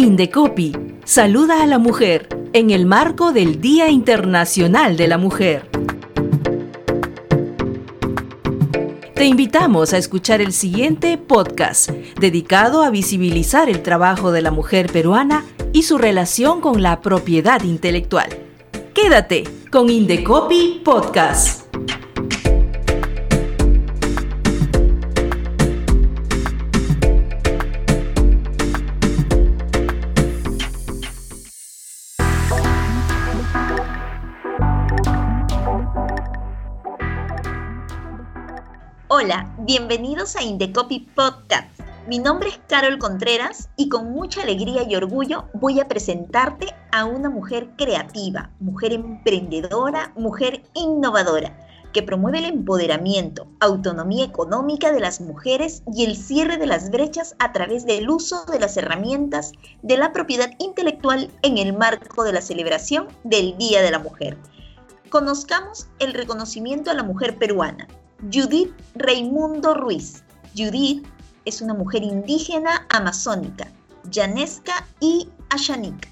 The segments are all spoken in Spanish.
Indecopi saluda a la mujer en el marco del Día Internacional de la Mujer. Te invitamos a escuchar el siguiente podcast dedicado a visibilizar el trabajo de la mujer peruana y su relación con la propiedad intelectual. Quédate con Indecopi Podcast. Hola, bienvenidos a Indecopy Podcast. Mi nombre es Carol Contreras y con mucha alegría y orgullo voy a presentarte a una mujer creativa, mujer emprendedora, mujer innovadora, que promueve el empoderamiento, autonomía económica de las mujeres y el cierre de las brechas a través del uso de las herramientas de la propiedad intelectual en el marco de la celebración del Día de la Mujer. Conozcamos el reconocimiento a la mujer peruana, Judith Raimundo Ruiz. Judith es una mujer indígena amazónica, llanesca y ashanica.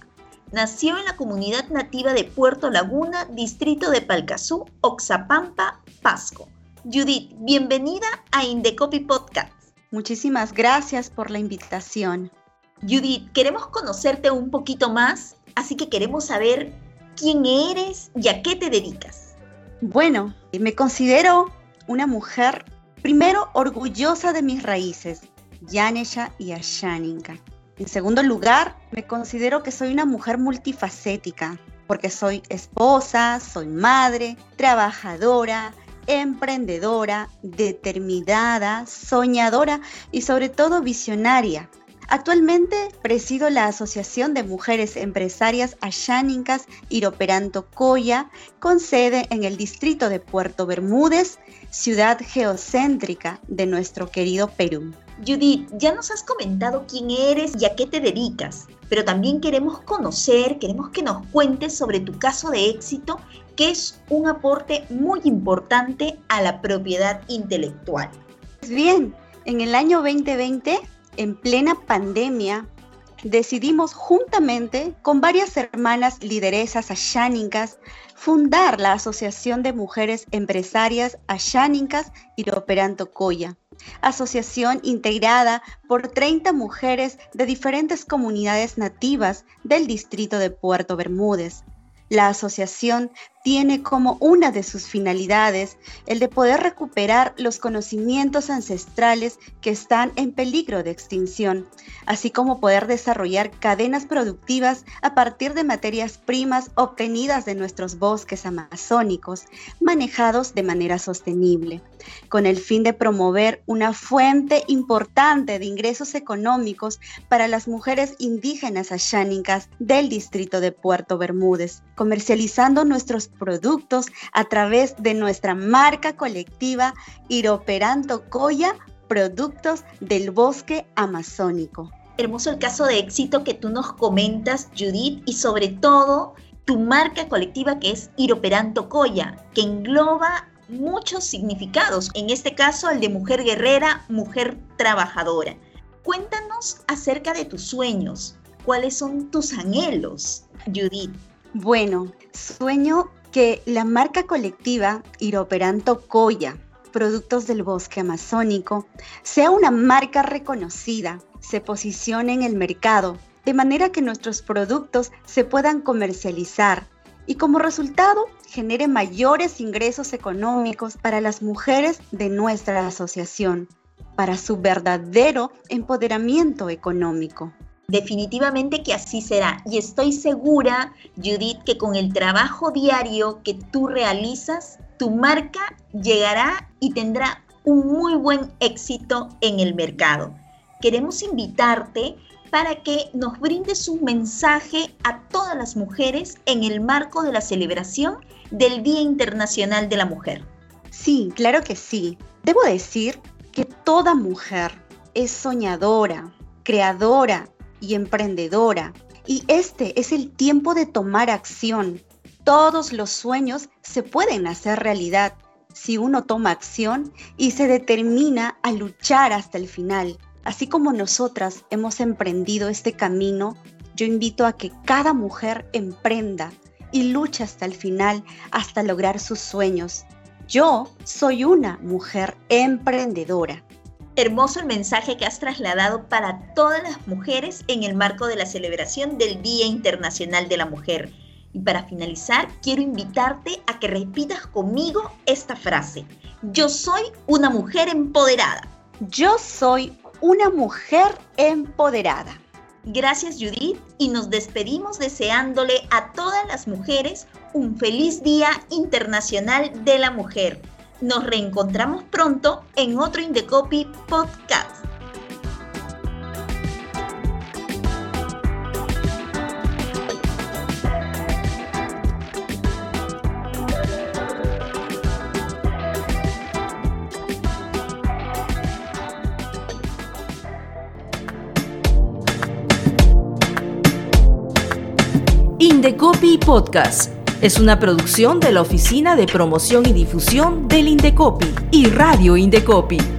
Nació en la comunidad nativa de Puerto Laguna, distrito de Palcazú, Oxapampa, Pasco. Judith, bienvenida a Indecopy Podcast. Muchísimas gracias por la invitación. Judith, queremos conocerte un poquito más, así que queremos saber quién eres y a qué te dedicas. Bueno, me considero una mujer, primero, orgullosa de mis raíces, Yanesha y Ashaninka. En segundo lugar, me considero que soy una mujer multifacética, porque soy esposa, soy madre, trabajadora, emprendedora, determinada, soñadora y sobre todo visionaria. Actualmente presido la Asociación de Mujeres Empresarias Ashánicas Iroperanto Coya, con sede en el distrito de Puerto Bermúdez, ciudad geocéntrica de nuestro querido Perú. Judith, ya nos has comentado quién eres y a qué te dedicas, pero también queremos conocer, queremos que nos cuentes sobre tu caso de éxito, que es un aporte muy importante a la propiedad intelectual. Bien, en el año 2020 en plena pandemia, decidimos juntamente con varias hermanas lideresas ashánicas fundar la Asociación de Mujeres Empresarias Ashánicas Iroperanto Coya, asociación integrada por 30 mujeres de diferentes comunidades nativas del distrito de Puerto Bermúdez. La asociación tiene como una de sus finalidades el de poder recuperar los conocimientos ancestrales que están en peligro de extinción, así como poder desarrollar cadenas productivas a partir de materias primas obtenidas de nuestros bosques amazónicos, manejados de manera sostenible, con el fin de promover una fuente importante de ingresos económicos para las mujeres indígenas ashánicas del distrito de Puerto Bermúdez, comercializando nuestros productos a través de nuestra marca colectiva Iroperanto Coya, productos del bosque amazónico. Hermoso el caso de éxito que tú nos comentas, Judith, y sobre todo tu marca colectiva que es Iroperanto Coya, que engloba muchos significados, en este caso el de mujer guerrera, mujer trabajadora. Cuéntanos acerca de tus sueños, cuáles son tus anhelos, Judith. Bueno, sueño que la marca colectiva Iroperanto Coya, Productos del Bosque Amazónico, sea una marca reconocida, se posicione en el mercado, de manera que nuestros productos se puedan comercializar y como resultado genere mayores ingresos económicos para las mujeres de nuestra asociación, para su verdadero empoderamiento económico. Definitivamente que así será. Y estoy segura, Judith, que con el trabajo diario que tú realizas, tu marca llegará y tendrá un muy buen éxito en el mercado. Queremos invitarte para que nos brindes un mensaje a todas las mujeres en el marco de la celebración del Día Internacional de la Mujer. Sí, claro que sí. Debo decir que toda mujer es soñadora, creadora, y emprendedora. Y este es el tiempo de tomar acción. Todos los sueños se pueden hacer realidad si uno toma acción y se determina a luchar hasta el final. Así como nosotras hemos emprendido este camino yo invito a que cada mujer emprenda y luche hasta el final, hasta lograr sus sueños. Yo soy una mujer emprendedora. Hermoso el mensaje que has trasladado para todas las mujeres en el marco de la celebración del Día Internacional de la Mujer. Y para finalizar, quiero invitarte a que repitas conmigo esta frase. Yo soy una mujer empoderada. Yo soy una mujer empoderada. Gracias Judith y nos despedimos deseándole a todas las mujeres un feliz Día Internacional de la Mujer. Nos reencontramos pronto en otro Indecopy Podcast. Indecopy Podcast es una producción de la Oficina de Promoción y Difusión del Indecopi y Radio Indecopi.